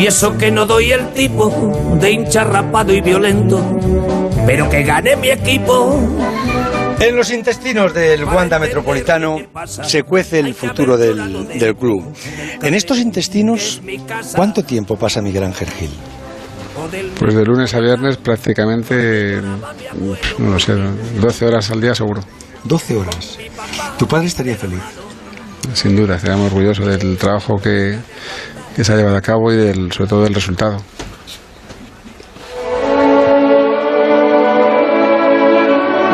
Y eso que no doy el tipo de hincha rapado y violento, pero que gane mi equipo. En los intestinos del Wanda Metropolitano se cuece el futuro del, del club. En estos intestinos, ¿cuánto tiempo pasa Miguel Ángel Gil? Pues de lunes a viernes prácticamente, no lo sé, 12 horas al día seguro. 12 horas. Tu padre estaría feliz. Sin duda, estaríamos orgullosos del trabajo que, que se ha llevado a cabo y del, sobre todo del resultado.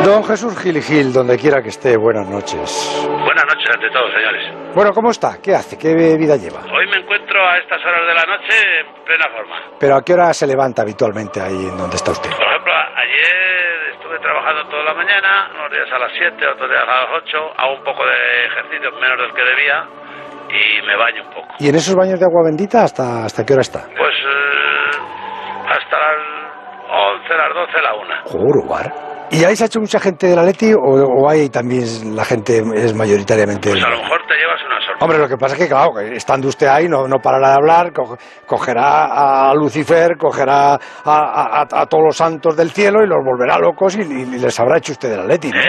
Don Jesús Gil y Gil, donde quiera que esté, buenas noches. Buenas noches ante todos, señores. Bueno, ¿cómo está? ¿Qué hace? ¿Qué vida lleva? Hoy me encuentro a estas horas de la noche en plena forma. ¿Pero a qué hora se levanta habitualmente ahí en donde está usted? Por ejemplo, ayer estuve trabajando toda la mañana, unos días a las 7, otros días a las 8, hago un poco de ejercicio, menos del que debía, y me baño un poco. ¿Y en esos baños de agua bendita hasta, hasta qué hora está? Pues eh, hasta las 11, las 12, la 1. Joder, ¿Y ahí se ha hecho mucha gente de la Leti o, o hay también la gente es mayoritariamente... Pues a lo mejor te llevas una sorpresa. Hombre, lo que pasa es que, claro, estando usted ahí no, no parará de hablar, co- cogerá a Lucifer, cogerá a, a- a- a todos los santos del cielo y los volverá locos y, y les habrá hecho usted de la Leti, ¿no? Eh,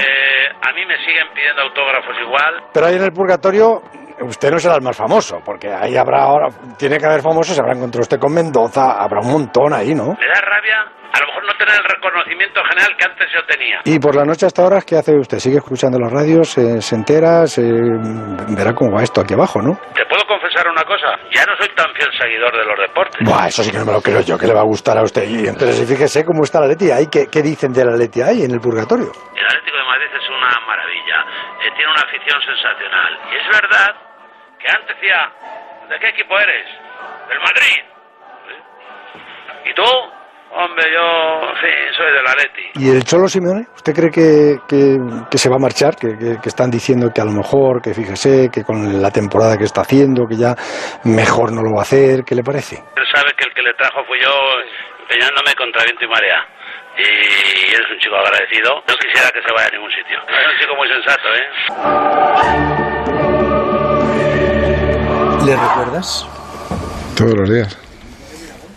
a mí me siguen pidiendo autógrafos igual. Pero ahí en el purgatorio usted no será el más famoso, porque ahí habrá ahora, tiene que haber famosos, se habrá encontrado usted con Mendoza, habrá un montón ahí, ¿no? Me da rabia a lo mejor no tener el reconocimiento general que antes yo tenía. Y por la noche hasta ahora, ¿qué hace usted? ¿Sigue escuchando las radios? eh, ¿Se entera? se- verá cómo va esto aquí abajo, ¿no? ¿Te puedo confesar una cosa? Ya no soy tan fiel seguidor de los deportes. Buah, eso sí que no me lo creo yo, que le va a gustar a usted. Y entonces fíjese cómo está la Leti ahí. ¿Qué, qué dicen de la Leti ahí en el purgatorio? El Atlético de Madrid es una maravilla. Eh, tiene una afición sensacional. Y es verdad que antes decía, ¿de qué equipo eres? Del Madrid. ¿Sí? ¿Y tú? Hombre, yo, sí, soy del Atleti. ¿Y el Cholo Simeone? ¿Usted cree que, que- que se va a marchar? Que, que- que están diciendo que a lo mejor, que fíjese, que con la temporada que está haciendo, que ya mejor no lo va a hacer. ¿Qué le parece? Él sabe que el que le trajo fui yo empeñándome contra viento y marea. Y eres un chico agradecido. No quisiera que se vaya a ningún sitio. Es un chico muy sensato, ¿eh? ¿Le recuerdas? Todos los días.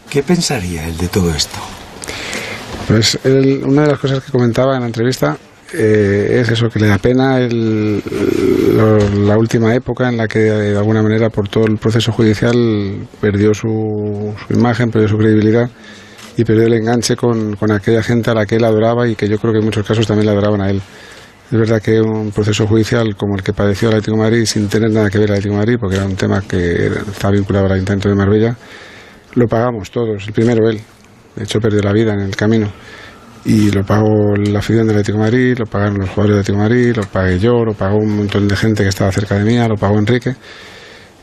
¿Qué pensaría él de todo esto? Pues él- una de las cosas que comentaba en la entrevista eh, es eso, que le da pena el- lo- la última época en la que de alguna manera por todo el proceso judicial perdió su, su imagen, perdió su credibilidad y perdió el enganche con, con aquella gente a la que él adoraba y que yo creo que en muchos casos también le adoraban a él. Es verdad que un proceso judicial como el que padeció el Atlético de Madrid, sin tener nada que ver el Atlético de Madrid, porque era un tema que estaba vinculado al Ayuntamiento de Marbella, lo pagamos todos. El primero él. De hecho, perdió la vida en el camino. Y lo pagó la afición del Atlético de Madrid, lo pagaron los jugadores del Atlético de Madrid, lo pagué yo, lo pagó un montón de gente que estaba cerca de mí, lo pagó Enrique.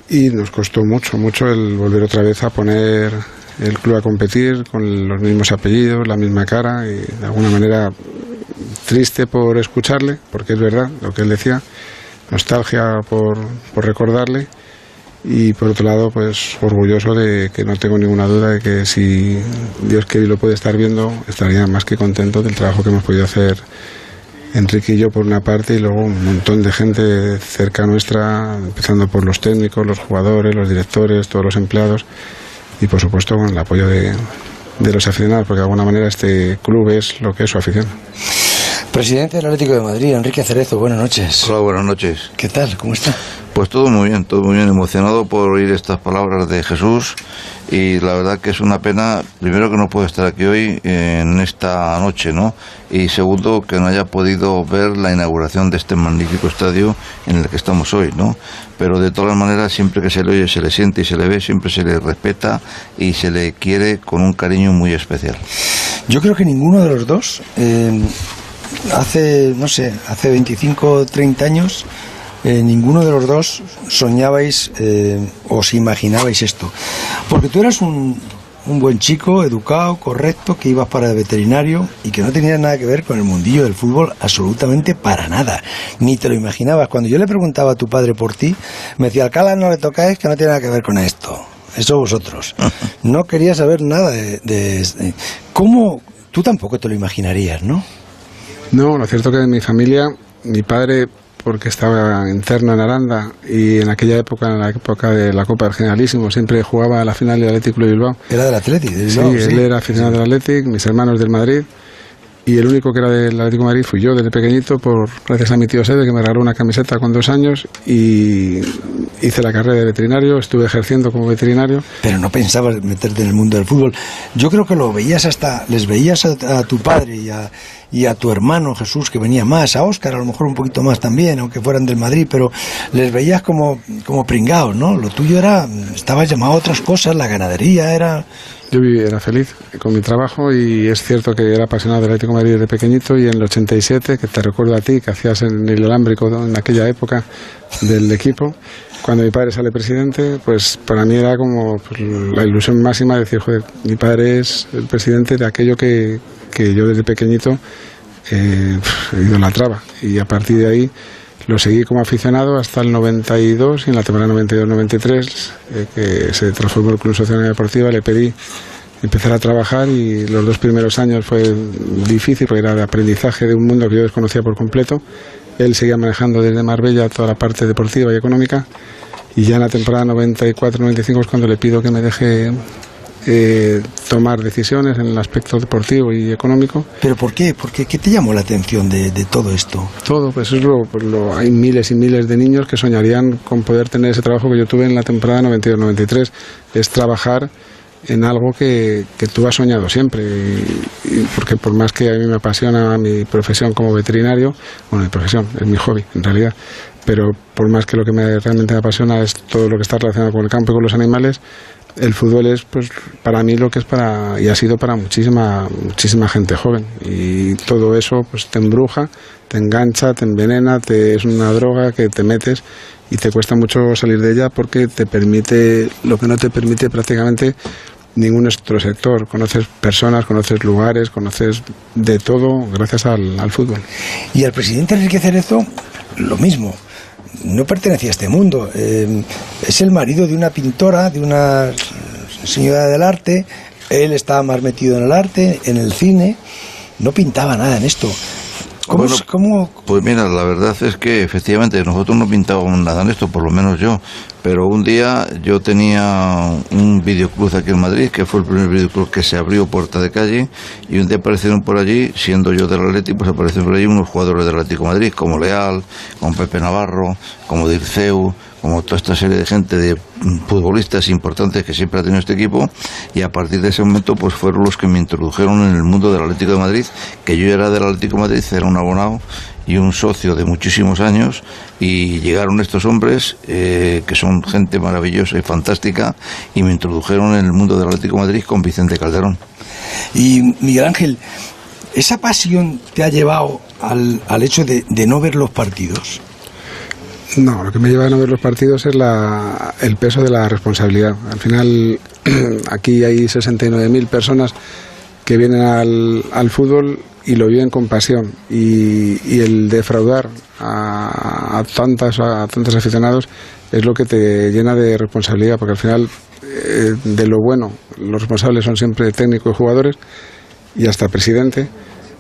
Y nos costó mucho, mucho el volver otra vez a poner el club a competir con los mismos apellidos, la misma cara y de alguna manera triste por escucharle, porque es verdad lo que él decía, nostalgia por, por recordarle y por otro lado pues orgulloso de que no tengo ninguna duda de que si Dios quiere y lo puede estar viendo estaría más que contento del trabajo que hemos podido hacer Enrique y yo por una parte y luego un montón de gente cerca nuestra empezando por los técnicos, los jugadores, los directores, todos los empleados y por supuesto con el apoyo de, de los aficionados porque de alguna manera este club es lo que es su afición. Presidente del Atlético de Madrid, Enrique Cerezo, buenas noches. Hola, buenas noches. ¿Qué tal? ¿Cómo está? Pues todo muy bien, todo muy bien, emocionado por oír estas palabras de Jesús y la verdad que es una pena, primero que no puedo estar aquí hoy en esta noche, ¿no? Y segundo que no haya podido ver la inauguración de este magnífico estadio en el que estamos hoy, ¿no? Pero de todas maneras, siempre que se le oye, se le siente y se le ve, siempre se le respeta y se le quiere con un cariño muy especial. Yo creo que ninguno de los dos, eh, hace, no sé, hace 25 o 30 años, eh, ninguno de los dos soñabais eh, o os imaginabais esto. Porque tú eras un, un buen chico, educado, correcto, que ibas para el veterinario y que no tenía nada que ver con el mundillo del fútbol absolutamente para nada. Ni te lo imaginabas. Cuando yo le preguntaba a tu padre por ti, me decía, Alcalá no le tocáis, que no tiene nada que ver con esto. Eso vosotros. No quería saber nada de, de- de- ¿Cómo? Tú tampoco te lo imaginarías, ¿no? No, lo cierto que en mi familia, mi padre, porque estaba interno en Aranda y en aquella época, en la época de la Copa del Generalísimo, siempre jugaba a la final del Atlético de Bilbao. Era del Atlético. de Sí, él era aficionado del Atlético, mis hermanos del Madrid. Y el único que era del Atlético de Madrid fui yo desde pequeñito, por gracias a mi tío Sede, que me regaló una camiseta con dos años. Y hice la carrera de veterinario, estuve ejerciendo como veterinario. Pero no pensabas meterte en el mundo del fútbol. Yo creo que lo veías hasta, les veías a, a tu padre y a, y a tu hermano Jesús, que venía más, a Óscar a lo mejor un poquito más también, aunque fueran del Madrid, pero les veías como, como pringados, ¿no? Lo tuyo era, estabas llamado a otras cosas, la ganadería era... Yo viví, era feliz con mi trabajo y es cierto que era apasionado del Atlético de Madrid desde pequeñito y en el 87, que te recuerdo a ti, que hacías en el alámbrico en aquella época del equipo, cuando mi padre sale presidente, pues para mí era como pues, la ilusión máxima de decir, joder, mi padre es el presidente de aquello que, que yo desde pequeñito eh, idolatraba. Y a partir de ahí lo seguí como aficionado hasta el 92 y en la temporada 92-93, eh, que se transformó el Club Social Deportiva, le pedí empezar a trabajar y los dos primeros años fue difícil porque era de aprendizaje de un mundo que yo desconocía por completo. Él seguía manejando desde Marbella toda la parte deportiva y económica y ya en la temporada 94-95 es cuando le pido que me deje eh, tomar decisiones en el aspecto deportivo y económico. ¿Pero por qué? ¿Por qué? ¿Qué te llamó la atención de, de todo esto? Todo, pues es lo, pues lo- hay miles y miles de niños que soñarían con poder tener ese trabajo que yo tuve en la temporada 92-93. Es trabajar en algo que, que tú has soñado siempre. Y, y porque por más que a mí me apasiona mi profesión como veterinario, bueno, mi profesión es mi hobby en realidad, pero por más que lo que me, realmente me apasiona es todo lo que está relacionado con el campo y con los animales, el fútbol es pues para mí lo que es para y ha sido para muchísima muchísima gente joven. Y todo eso pues te embruja te engancha te envenena te es una droga que te metes y te cuesta mucho salir de ella porque te permite lo que no te permite prácticamente ningún otro sector. Conoces personas conoces lugares conoces de todo gracias al, al fútbol. Y al presidente Enrique Cerezo, lo mismo. No pertenecía a este mundo. Eh, es el marido de una pintora, de una señora del arte. Él estaba más metido en el arte, en el cine. No pintaba nada en esto. ¿Cómo, Bueno, cómo- Pues mira, la verdad es que efectivamente nosotros no pintábamos nada en esto, por lo menos yo. Pero un día yo tenía un videoclub aquí en Madrid, que fue el primer videoclub que se abrió puerta de calle, y un día aparecieron por allí, siendo yo del Atlético, pues aparecieron por allí unos jugadores del Atlético Madrid, como Leal, como Pepe Navarro, como Dirceu, como toda esta serie de gente de futbolistas importantes que siempre ha tenido este equipo y a partir de ese momento pues fueron los que me introdujeron en el mundo del Atlético de Madrid que yo era del Atlético de Madrid era un abonado y un socio de muchísimos años y llegaron estos hombres eh, que son gente maravillosa y fantástica y me introdujeron en el mundo del Atlético de Madrid con Vicente Calderón Y Miguel Ángel, ¿esa pasión te ha llevado al, al hecho de, de no ver los partidos? No, lo que me lleva a no ver los partidos es la, el peso de la responsabilidad. Al final, aquí hay 69.000 personas que vienen al, al fútbol y lo viven con pasión. Y, y el defraudar a, a tantas, a tantos aficionados es lo que te llena de responsabilidad, porque al final, eh, de lo bueno, los responsables son siempre técnicos y jugadores y hasta presidente.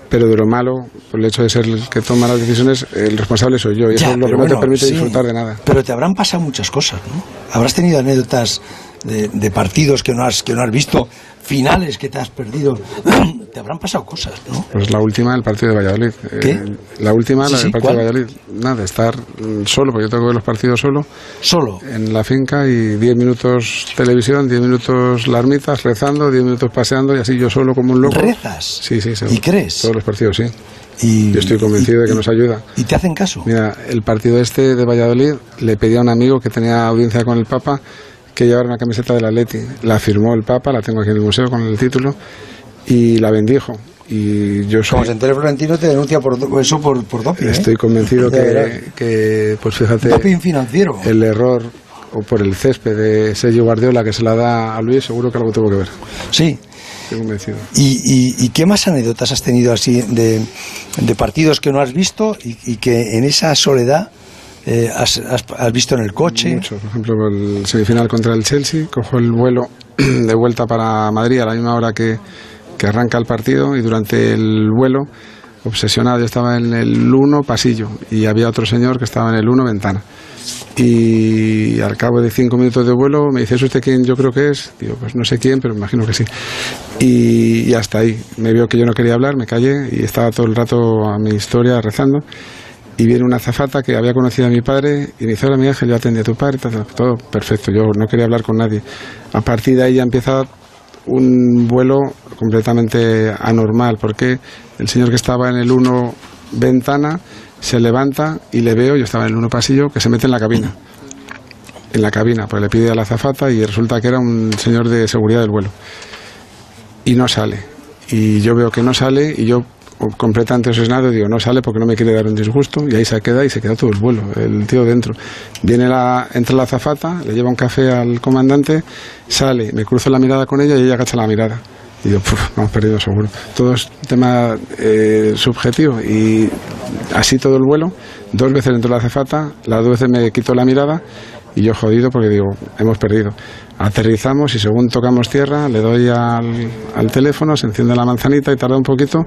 Pero de lo malo, por el hecho de ser el que toma las decisiones, el responsable soy yo. Y eso es lo que no te permite sí. disfrutar de nada. Pero te habrán pasado muchas cosas, ¿no? Habrás tenido anécdotas de, de partidos que no, has, que no has visto, finales que te has perdido. te habrán pasado cosas, ¿no? Pues la última, el partido de Valladolid. ¿Qué? Eh, la última, Sí, la sí, del partido ¿cuál? de Valladolid. Nada, estar solo, porque yo tengo que ver los partidos solo, Solo. en la finca y 10 minutos televisión, 10 minutos la ermitas, rezando, 10 minutos paseando y así yo solo como un loco. ¿Rezas? Sí, sí, seguro. ¿Y crees? Todos los partidos, sí. Y, Yo estoy convencido de que nos ayuda. ¿Y te hacen caso? Mira, el partido este de Valladolid le pedí a un amigo que tenía audiencia con el Papa que llevara una camiseta del Atleti. La firmó el Papa, la tengo aquí en el museo con el título y la bendijo. Y yo soy, Como se entere Florentino te denuncia por eso por, por doping, ¿eh? estoy convencido que, que, pues fíjate, Doping financiero. el error o por el césped de Sergio Guardiola que se la da a Luis, seguro que algo tuvo que ver. Sí. Estoy convencido. ¿Y, y, y qué más anécdotas has tenido así de, de partidos que no has visto y, y que en esa soledad eh, has, visto en el coche? Mucho. Por ejemplo, el semifinal contra el Chelsea, cojo el vuelo de vuelta para Madrid a la misma hora que, que arranca el partido y durante el vuelo obsesionado. Yo estaba en el 1 pasillo y había otro señor que estaba en el 1 ventana. Y al cabo de cinco minutos de vuelo me dice, ¿es usted quién yo creo que es? Digo, pues no sé quién, pero me imagino que sí. Y, y hasta ahí. Me vio que yo no quería hablar, me callé y estaba todo el rato a mi historia rezando. Y viene una azafata que había conocido a mi padre y me dice, hola mi ángel, yo atendí a tu padre, todo perfecto, yo no quería hablar con nadie. A partir de ahí ya empieza un vuelo completamente anormal, porque el señor que estaba en el 1 ventana se levanta y le veo, yo estaba en el 1 pasillo, que se mete en la cabina. En la cabina, pues le pide a la azafata y resulta que era un señor de seguridad del vuelo. Y no sale. Y yo veo que no sale y yo completamente obsesionado, digo, no sale porque no me quiere dar un disgusto, y ahí se queda y se queda todo el vuelo, el tío dentro. Viene la, entra la azafata, le lleva un café al comandante, sale, me cruzo la mirada con ella y ella agacha la mirada. Y yo, puf, hemos perdido seguro. Todo es tema eh, subjetivo y así todo el vuelo. Dos veces entró la azafata, las dos veces me quitó la mirada y yo jodido porque digo, hemos perdido. Aterrizamos y según tocamos tierra, le doy al teléfono, se enciende la manzanita y tarda un poquito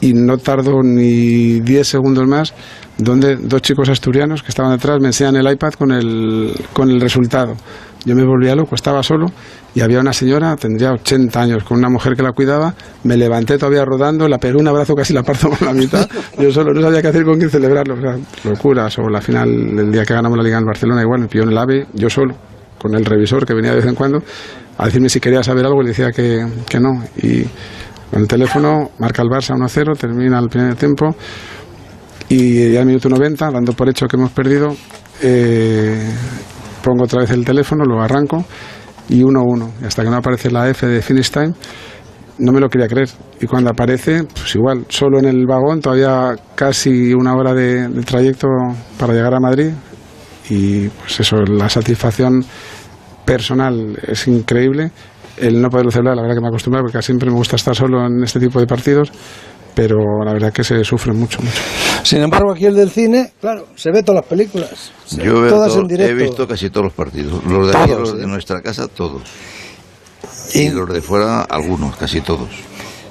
y no tardo ni 10 segundos más donde dos chicos asturianos que estaban detrás me enseñan el iPad con el, con el resultado. Yo me volvía loco, estaba solo y había una señora, tendría 80 años, con una mujer que la cuidaba. Me levanté todavía rodando, la pegué un abrazo, casi la parto por la mitad. Yo solo no sabía qué hacer con quién celebrarlo. O sea, locuras. O la final, el día que ganamos la Liga en Barcelona, igual me pilló en el AVE, yo solo, con el revisor que venía de vez en cuando, a decirme si quería saber algo y le decía que, que no. Y con el teléfono marca el Barça 1-0, termina el primer tiempo y ya al minuto 90, dando por hecho que hemos perdido, eh, pongo otra vez el teléfono, lo arranco y 1-1. Hasta que no aparece la F de Finish Time, no me lo quería creer. Y cuando aparece, pues igual, solo en el vagón, todavía casi una hora de, de trayecto para llegar a Madrid. Y pues eso, la satisfacción personal es increíble el no poderlo celebrar, la verdad que me acostumbrado porque siempre me gusta estar solo en este tipo de partidos, pero la verdad que se sufre mucho, mucho. Sin embargo, aquí el del cine, claro, se ve todas las películas. Se- Yo veo todas todo- en directo. he visto casi todos los partidos. Los de aquí, Todos, los de nuestra casa, todos. Y- Y los de fuera, algunos, casi todos.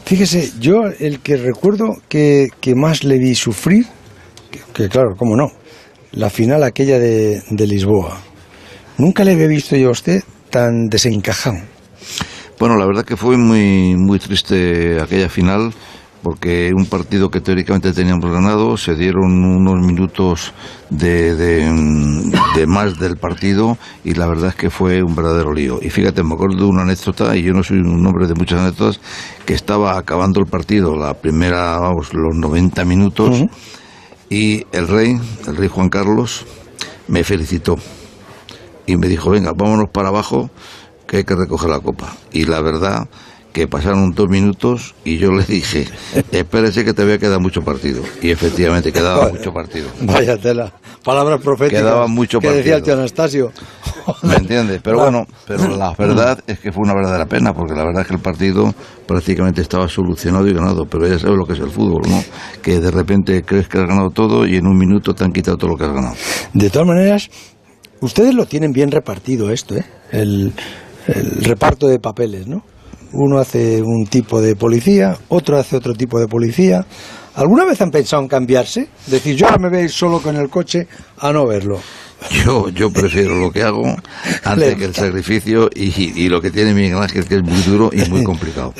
Fíjese, yo el que recuerdo que, que más le vi sufrir, que, que claro, cómo no, la final aquella de, de Lisboa. Nunca le había visto yo a usted tan desencajado. Bueno, la verdad que fue muy, muy triste aquella final, porque un partido que teóricamente teníamos ganado, se dieron unos minutos de, de, de más del partido y la verdad es que fue un verdadero lío. Y fíjate, me acuerdo de una anécdota, y yo no soy un hombre de muchas anécdotas, que estaba acabando el partido, la primera, vamos, los 90 minutos, y el rey, el rey Juan Carlos, me felicitó y me dijo, venga, vámonos para abajo, que hay que recoger la copa. Y la verdad que pasaron dos minutos y yo le dije, espérese que te voy a quedar mucho partido. Y efectivamente quedaba mucho partido. Vaya tela. Palabras proféticas. Quedaba mucho que decía el partido. tío Anastasio. ¿Me entiendes? Pero bueno, pero la verdad es que fue una verdadera pena, porque la verdad es que el partido prácticamente estaba solucionado y ganado, pero ya sabes lo que es el fútbol, ¿no? Que de repente crees que has ganado todo y en un minuto te han quitado todo lo que has ganado. De todas maneras, ustedes lo tienen bien repartido esto, ¿eh? El, el reparto de papeles, ¿no? Uno hace un tipo de policía, otro hace otro tipo de policía. ¿Alguna vez han pensado en cambiarse? Decir, yo ahora me voy a ir solo con el coche a no verlo. Yo, yo prefiero lo que hago antes que el sacrificio y, y lo que tiene Miguel Ángel, que es muy duro y muy complicado.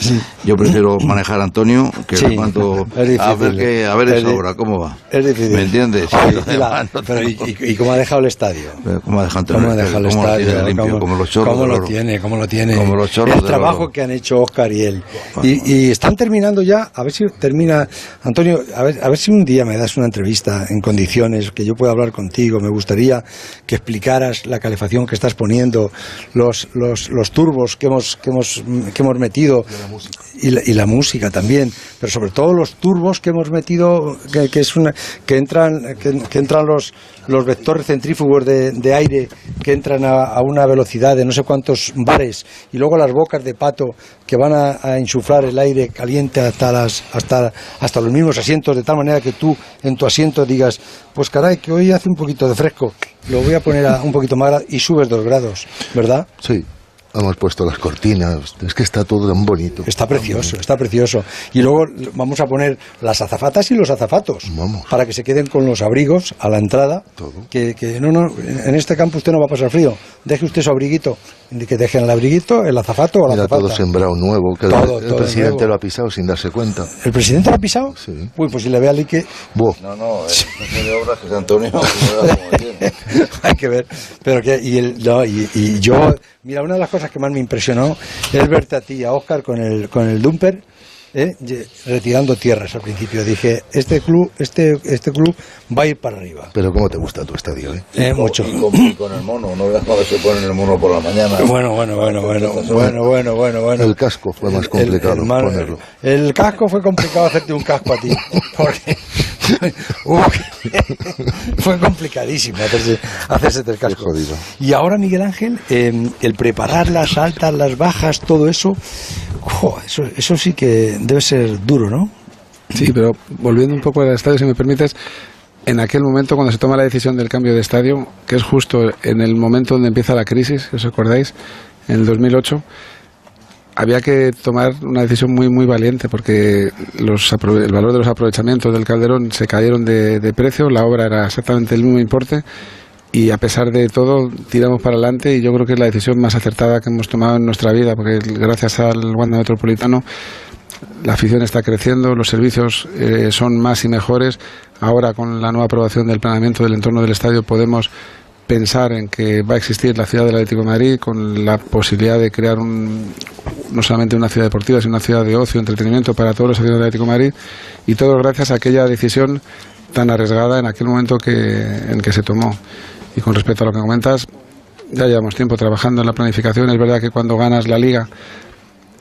Yo prefiero manejar a Antonio que Sí, mando es a ver, que, a ver Es esa di- obra, ¿cómo va? Es difícil. ¿Me entiendes? Oye, lo la- pero y, y- y cómo ha dejado el estadio? ¿Cómo ha dejado Antonio ¿Cómo ha dejado el ¿Cómo lo estadio? limpio? ¿Cómo- como los chorros ¿Cómo lo tiene? ¿Cómo lo tiene? Como los chorros El trabajo que han hecho Oscar y él. Y, y están terminando ya, a ver si termina. Antonio, a ver, a ver si un día me das una entrevista en condiciones que yo pueda hablar contigo. Me gustaría que explicaras la calefacción que estás poniendo, los, los, los turbos que hemos, que hemos, que hemos metido. Y la, y la música también, pero sobre todo los turbos que hemos metido, que, que es una, que entran, que, que entran los, los vectores centrífugos de, de aire que entran a, a una velocidad de no sé cuántos bares y luego las bocas de pato que van a, a insuflar el aire caliente hasta las hasta hasta los mismos asientos de tal manera que tú en tu asiento digas pues caray que hoy hace un poquito de fresco lo voy a poner a un poquito más y subes dos grados verdad Sí. Hemos puesto las cortinas, es que está todo tan bonito. Está precioso, está precioso. Y luego vamos a poner las azafatas y los azafatos Vamos. para que se queden con los abrigos a la entrada. Todo. Que, que no, no, en este campo usted no va a pasar frío. Deje usted su abriguito, que dejen el abriguito, el azafato o la Mira, azafata. todo sembrado nuevo, que el- Todo, el, todo presidente nuevo. lo ha pisado sin darse cuenta. ¿El presidente lo ha pisado? Sí. Uy, pues si le ve al Ike, Buah, No, no, es de obras que es Antonio. hay que ver. Pero que, y, el, no, y, y yo, mira, una de las cosas que más me impresionó es verte a ti y a Oscar con el, con el dumper. ¿eh? retirando tierras al principio dije este club este este club va a ir para arriba pero cómo te gusta tu estadio, ¿eh? Eh, mucho Y con, y con el mono, no veas cuando se pone el mono por la mañana. bueno bueno bueno bueno bueno bueno bueno bueno El casco fue más El- complicado el, ponerlo. el casco fue complicado hacerte un casco a ti porque fue complicadísimo hacerse, hacerse el casco. Qué jodido. y ahora Miguel Ángel eh, el preparar las altas las bajas todo eso jo, eso eso sí que debe ser duro no Sí, pero volviendo un poco al estadio, si me permites, en aquel momento cuando se toma la decisión del cambio de estadio, que es justo en el momento donde empieza la crisis, si os acordáis, en el 2008, había que tomar una decisión muy muy valiente porque los el valor de los aprovechamientos del Calderón se cayeron de, de precio, la obra era exactamente el mismo importe y a pesar de todo tiramos para adelante y yo creo que es la decisión más acertada que hemos tomado en nuestra vida porque gracias al Wanda Metropolitano la afición está creciendo, los servicios eh, son más y mejores. Ahora, con la nueva aprobación del planeamiento del entorno del estadio, podemos pensar en que va a existir la ciudad del Atlético Madrid con la posibilidad de crear un, no solamente una ciudad deportiva, sino una ciudad de ocio, entretenimiento para todos los aficionados del Atlético Madrid. Y todo gracias a aquella decisión tan arriesgada en aquel momento que, en que se tomó. Y con respecto a lo que comentas, ya llevamos tiempo trabajando en la planificación. Es verdad que cuando ganas la liga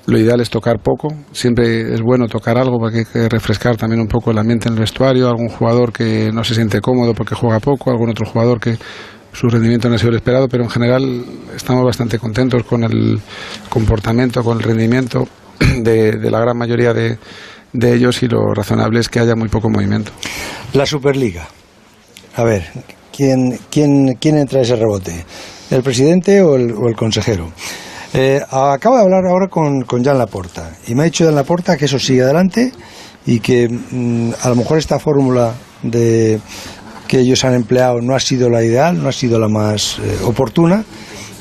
lo ideal es tocar poco, siempre es bueno tocar algo porque hay que refrescar también un poco el ambiente en el vestuario, algún jugador que no se siente cómodo porque juega poco, algún otro jugador que su rendimiento no ha sido el esperado, pero en general estamos bastante contentos con el comportamiento, con el rendimiento de, la gran mayoría de, de ellos y lo razonable es que haya muy poco movimiento. La Superliga. A ver, ¿quién, quién, quién entra a ese rebote? ¿El presidente o el, o el consejero? Eh, acabo de hablar ahora con, con Jan Laporta y me ha dicho Jan Laporta que eso sigue adelante y que mm, a lo mejor esta fórmula de que ellos han empleado no ha sido la ideal, no ha sido la más eh, oportuna,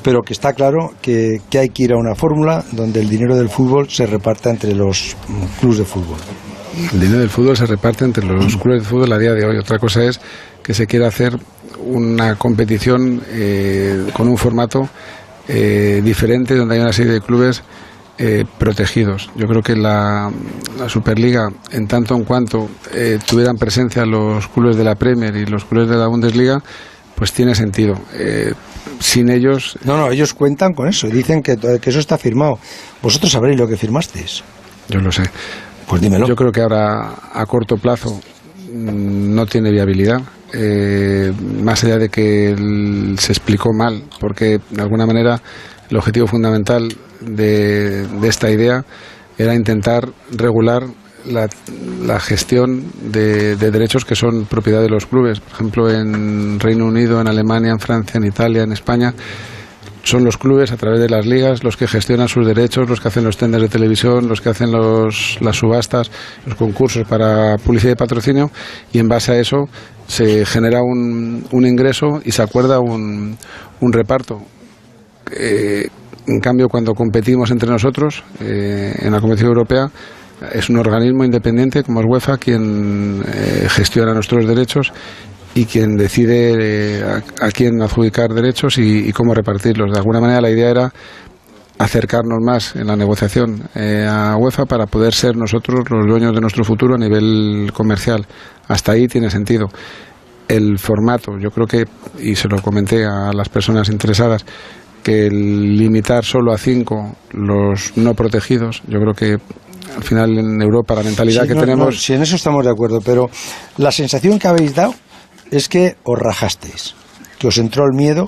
pero que está claro que, que hay que ir a una fórmula donde el dinero del fútbol se reparta entre los mm, clubes de fútbol. El dinero del fútbol se reparte entre los clubes de fútbol a día de hoy. Otra cosa es que se quiera hacer una competición eh, con un formato eh, diferente donde hay una serie de clubes eh, protegidos. Yo creo que la, la Superliga, en tanto en cuanto eh, tuvieran presencia los clubes de la Premier y los clubes de la Bundesliga, pues tiene sentido. Eh, sin ellos, No, no, ellos cuentan con eso y dicen que, que eso está firmado. Vosotros sabréis lo que firmasteis. yo lo sé. Pues dímelo. Yo creo que ahora a corto plazo mm, no tiene viabilidad. eh, más allá de que el- se explicó mal, porque de alguna manera el objetivo fundamental de, esta idea era intentar regular la, gestión de, de derechos que son propiedad de los clubes. Por ejemplo, en Reino Unido, en Alemania, en Francia, en Italia, en España, son los clubes a través de las ligas los que gestionan sus derechos, los que hacen los tenders de televisión, los que hacen los, las subastas, los concursos para publicidad y patrocinio y en base a eso se genera un, un ingreso y se acuerda un, un reparto. Eh, en cambio, cuando competimos entre nosotros eh, en la Competición Europea, es un organismo independiente como es UEFA quien eh, gestiona nuestros derechos y quien decide eh, a, a quién adjudicar derechos y, y cómo repartirlos. De alguna manera la idea era acercarnos más en la negociación eh, a UEFA para poder ser nosotros los dueños de nuestro futuro a nivel comercial. Hasta ahí tiene sentido. El formato, yo creo que, y se lo comenté a las personas interesadas, que el limitar solo a cinco los no protegidos, yo creo que al final en Europa la mentalidad Sí, que no, tenemos no, sí, en eso estamos de acuerdo, pero la sensación que habéis dado es que os rajasteis, que os entró el miedo.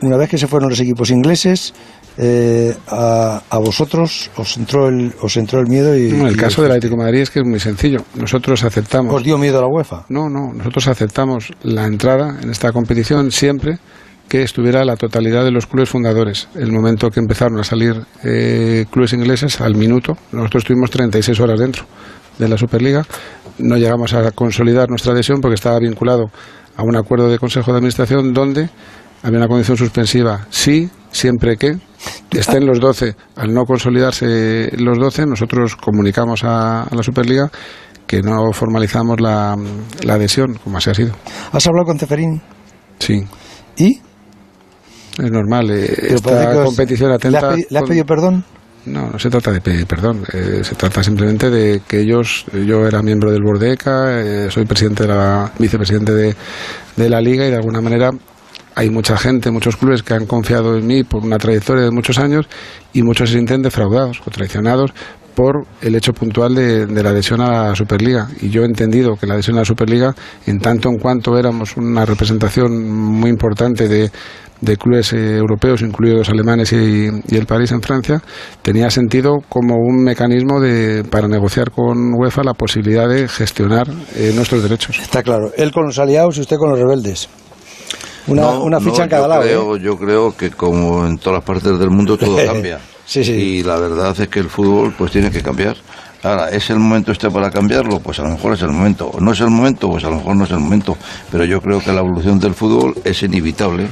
Una vez que se fueron los equipos ingleses, eh, a, a vosotros os entró el, os entró el miedo y. No, el y caso del Atlético de Madrid es que es muy sencillo. Nosotros aceptamos. ¿Os dio miedo a la UEFA? No, no, nosotros aceptamos la entrada en esta competición siempre que estuviera la totalidad de los clubes fundadores. El momento que empezaron a salir eh, clubes ingleses, al minuto, nosotros estuvimos 36 horas dentro de la Superliga. No llegamos a consolidar nuestra adhesión porque estaba vinculado a un acuerdo de Consejo de Administración donde había una condición suspensiva. Sí, siempre que estén los 12. Al no consolidarse los 12, nosotros comunicamos a, a la Superliga que no formalizamos la, la adhesión, como así ha sido. ¿Has hablado con Ceferín? Sí. ¿Y? Es normal. eh, esta competición ¿Le has, atenta. le has pedido perdón? No, no se trata de pedir perdón. eh, se trata simplemente de que ellos. Yo era miembro del Bordeca, eh, soy presidente de la, vicepresidente de, de la liga y de alguna manera hay mucha gente, muchos clubes que han confiado en mí por una trayectoria de muchos años y muchos se sienten defraudados o traicionados por el hecho puntual de, de la adhesión a la Superliga. Y yo he entendido que la adhesión a la Superliga, en tanto en cuanto éramos una representación muy importante de, de clubes eh, europeos, incluidos los alemanes y, y el París en Francia, tenía sentido como un mecanismo de, para negociar con UEFA la posibilidad de gestionar eh, nuestros derechos. Está claro. Él con los aliados y usted con los rebeldes. Una, No, una ficha no, en cada yo lado. Creo, ¿eh? Yo creo que como en todas las partes del mundo todo cambia. Sí, sí. Y la verdad es que el fútbol pues tiene que cambiar. Ahora, ¿es el momento este para cambiarlo? Pues a lo mejor es el momento. ¿No es el momento? Pues a lo mejor no es el momento. Pero yo creo que la evolución del fútbol es inevitable,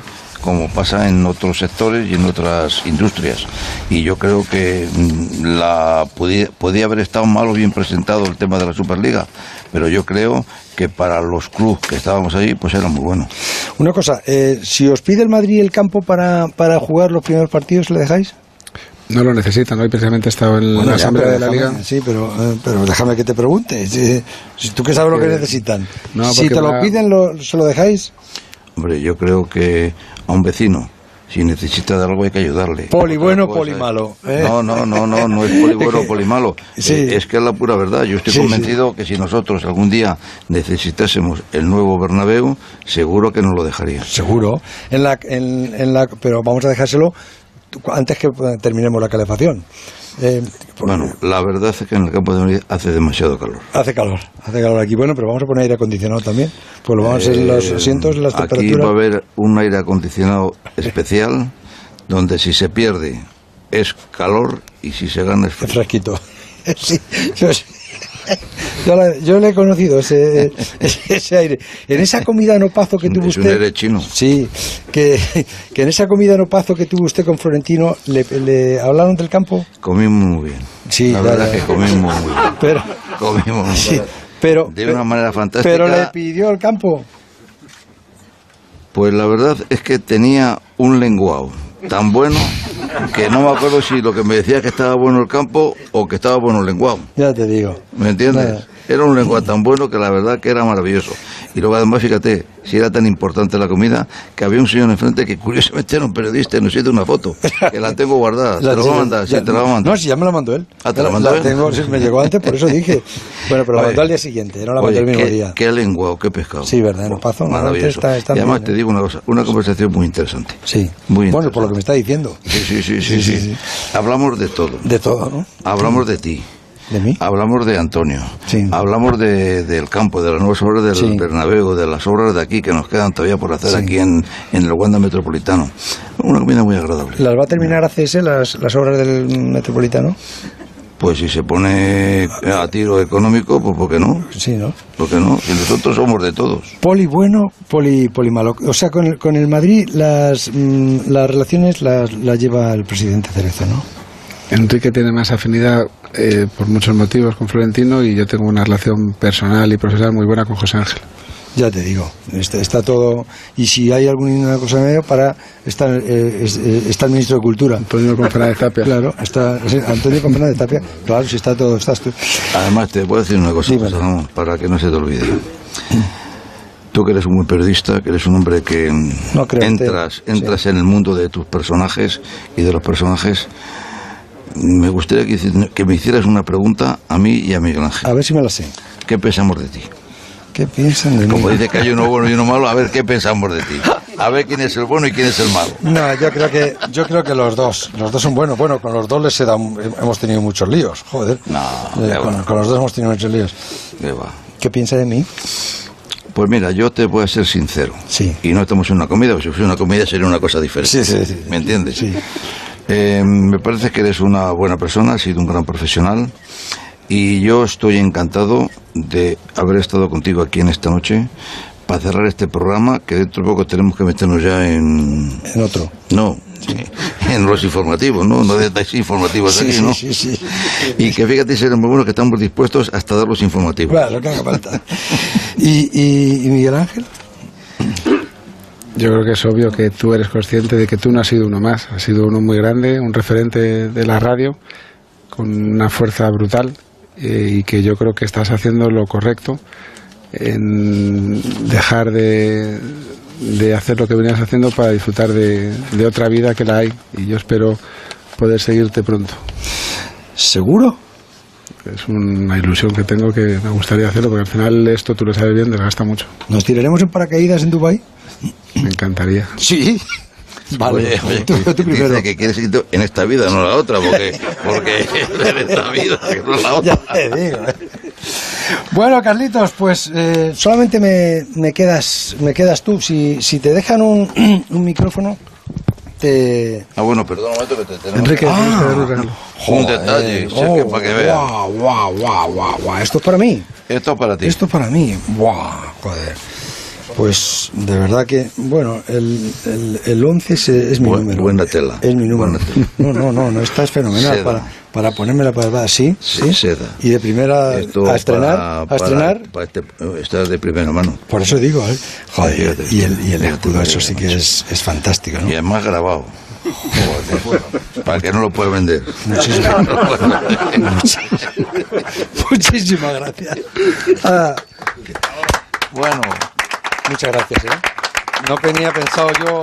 como pasa en otros sectores y en otras industrias. Y yo creo que mm, la podía, podía haber estado mal o bien presentado el tema de la Superliga, pero yo creo que para los clubes que estábamos ahí, pues era muy bueno. Una cosa, eh, si os pide el Madrid el campo para, para jugar los primeros partidos, ¿le dejáis? No lo necesitan, hoy precisamente he estado en Bueno, la Asamblea de la déjame- Liga. Sí, pero, eh, pero déjame que te pregunte. Si, si tú que sabes lo que Que- necesitan. No, si te lo va- piden, lo- ¿se lo dejáis? Hombre, yo creo que a un vecino, si necesita de algo hay que ayudarle. Poli bueno, cosa poli malo, ¿eh? No, no, no, no, no es poli bueno o poli malo. Sí. Eh, Es que es la pura verdad. Yo estoy Sí, convencido que si nosotros algún día necesitásemos el nuevo Bernabéu, seguro que nos lo dejaría. Seguro. En la, en, en la, pero vamos a dejárselo antes que terminemos la calefacción. Eh, Bueno, la verdad es que en el campo de Madrid hace demasiado calor. Hace calor, hace calor aquí. Bueno, pero vamos a poner aire acondicionado también. Pues lo vamos a hacer los Eh, asientos, las Aquí temperaturas. va a haber un aire acondicionado especial, donde si se pierde es calor y si se gana es frío. fresquito. Sí, sí. Yo la- yo le he conocido ese, ese, aire. En esa comida no pazo que tuvo Es un usted. aire chino. Sí, que, que en esa comida no pazo que tuvo usted con Florentino, ¿le, le hablaron del campo? Comimos muy bien. Sí, la verdad es que comimos muy bien. Pero, Comimos muy sí, bien. pero, de una manera fantástica. pero le pidió el campo. Pues la verdad es que tenía un lenguado tan bueno que no me acuerdo si lo que me decía que estaba bueno el campo o que estaba bueno el lenguado. Ya te digo. ¿Me entiendes? Nada. Era un lenguado tan bueno que la verdad que era maravilloso. Y luego además, fíjate, si era tan importante la comida, que había un señor enfrente que curiosamente era un periodista y nos hizo una foto, que la tengo guardada. te la voy a mandar, sí, te la voy a mandar. No, si ya me la mandó él. Ah, ¿te la mandó él? tengo, sí, me llegó antes, por eso dije. Bueno, pero la mandó al día siguiente, no la mandó el mismo qué, día. qué lenguado, qué pescado. Sí, verdad, no pazo, Maravilloso. está- está y además bien, te digo una cosa, una conversación muy interesante. Sí. Muy bueno, por lo que me interesante. está diciendo. Sí, sí, sí, sí. sí. Hablamos de todo. De todo, ¿no? Hablamos de ti. De mí. Hablamos de Antonio, Sí. hablamos de, del campo, de las nuevas obras del Sí. Bernabéu, de las obras de aquí que nos quedan todavía por hacer Sí. aquí en, en el Wanda Metropolitano. Una comida muy agradable. ¿Las va a terminar ACS, las, las obras del Metropolitano? Pues si se pone a tiro económico, pues ¿por qué no? Sí, ¿no? ¿Por qué no? Si nosotros somos de todos. Poli bueno, poli, poli malo. O sea, con el, con el Madrid las, mm, las relaciones las, las lleva el presidente Cerezo, ¿no? Enrique tiene más afinidad eh, por muchos motivos con Florentino y yo tengo una relación personal y profesional muy buena con José Ángel. Ya te digo, está, está todo. Y si hay alguna cosa en medio, para. Está, eh, es- eh, está el ministro de Cultura. Antonio con Fernández Tapia. Claro, está sí, Antonio con Fernández Tapia. Claro, si está todo. Estás tú. Además, te puedo decir una cosa, Ramón, para que no se te olvide. Tú que eres un buen periodista, que eres un hombre que No creo entras, entras en el mundo de tus personajes y de los personajes, me gustaría que, que me hicieras una pregunta a mí y a Miguel A Ángel. ver si me la sé. ¿Qué pensamos de ti? ¿Qué piensan de mí? Como dice que hay uno bueno y uno malo, a ver qué pensamos de ti. A ver quién es el bueno y quién es el malo. No, yo creo que yo creo que los dos, los dos son buenos. Bueno, con los dos les he dado- hemos tenido muchos líos, joder. No, Eh, con los dos hemos tenido muchos líos. ¿Qué va? ¿Qué piensa de mí? Pues mira, yo te voy a ser sincero. Sí. Y no estamos en una comida, porque si fuese una comida sería una cosa diferente. Sí, sí, sí. ¿Me entiendes? Sí. Eh, me parece que eres una buena persona, has sido un gran profesional. Y yo estoy encantado de haber estado contigo aquí en esta noche para cerrar este programa, que dentro de poco tenemos que meternos ya en... En otro. No, en los informativos, ¿no? No detalles informativos Sí, aquí, sí, ¿no? sí, sí. Y que fíjate, serán muy buenos que estamos dispuestos hasta dar los informativos. Claro, que haga falta. ¿Y, y, y Miguel Ángel? Yo creo que es obvio que tú eres consciente de que tú no has sido uno más, has sido uno muy grande, un referente de la radio, con una fuerza brutal eh, y que yo creo que estás haciendo lo correcto en dejar de, hacer lo que venías haciendo para disfrutar de otra vida que la hay y yo espero poder seguirte pronto. ¿Seguro? Es una ilusión que tengo que me gustaría hacerlo porque al final esto tú lo sabes bien, desgasta mucho. ¿Nos tiraremos en paracaídas en Dubái? Me encantaría. Sí. Vale, Oye, tú, tú primero. dice que quieres ir en esta vida, no la otra, porque, porque en esta vida, que no la otra. Ya te digo. ¿eh? Bueno, Carlitos, pues eh, solamente me, me quedas me quedas tú. Si, si te dejan un, un micrófono, te... Ah, bueno, perdón un momento que te tenemos Enrique, dar un regalo. un detalle, si es que para que veas. Guau, guau, guau, guau, guau. Esto es para mí. Esto es para ti. Esto para mí. Buah, joder. Pues de verdad que, bueno, el, el, el 11 es, es mi Bu- número. buena tela. Es mi número. Tela. No, no, no, no, esta es fenomenal. Seda. Para, para ponérmela para así, Sí, seda. Y de primera Esto a estrenar, para- a estrenar. para este, de primera mano. Por eso digo, ¿eh? Joder, y el, y el escudo, eso sí que es, es fantástico, ¿no? Y además grabado. Joder, para que no lo puede vender. Muchísimas, muchísimas gracias. Ah, bueno. Muchas gracias, ¿eh? No tenía pensado yo